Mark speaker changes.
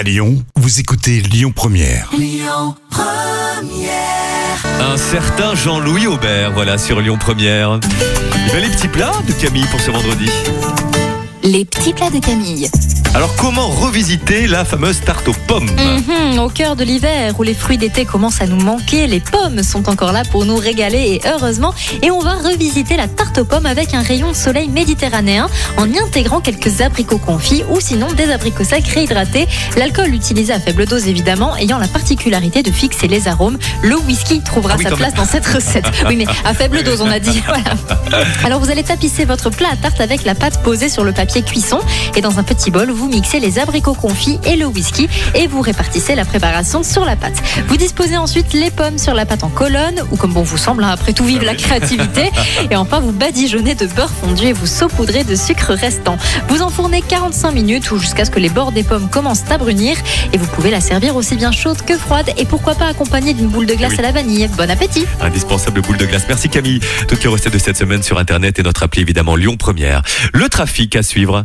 Speaker 1: À Lyon, vous écoutez Lyon Première.
Speaker 2: Un certain Jean-Louis Aubert, voilà, sur Lyon Première. Il va les petits plats de Camille pour ce vendredi.
Speaker 3: Les petits plats de Camille.
Speaker 2: Alors, comment revisiter la fameuse tarte aux pommes
Speaker 3: Mhm, au cœur de l'hiver où les fruits d'été commencent à nous manquer, les pommes sont encore là pour nous régaler et heureusement. Et on va revisiter la tarte aux pommes avec un rayon soleil méditerranéen en y intégrant quelques abricots confits ou sinon des abricots secs réhydratés. L'alcool utilisé à faible dose évidemment ayant la particularité de fixer les arômes. Le whisky trouvera
Speaker 2: Ah oui,
Speaker 3: sa place
Speaker 2: même.
Speaker 3: dans cette recette. Oui mais à faible dose on a dit. Voilà. Alors vous allez tapisser votre plat à tarte avec la pâte posée sur le papier cuisson et dans un petit bol vous mixez les abricots confits et le whisky et vous répartissez la préparation sur la pâte. Vous disposez ensuite les pommes sur la pâte en colonne ou comme bon vous semble, hein, après tout vive la créativité et enfin vous badigeonnez de beurre fondu et vous saupoudrez de sucre restant. Vous enfournez 45 minutes ou jusqu'à ce que les bords des pommes commencent à brunir et vous pouvez la servir aussi bien chaude que froide et pourquoi pas accompagnée d'une boule de glace
Speaker 2: Oui.
Speaker 3: à la vanille. Bon appétit
Speaker 2: Indispensable boule de glace. Merci Camille. Toutes les recettes de cette semaine sur Internet et notre appli évidemment Lyon Première. Le trafic à suivre.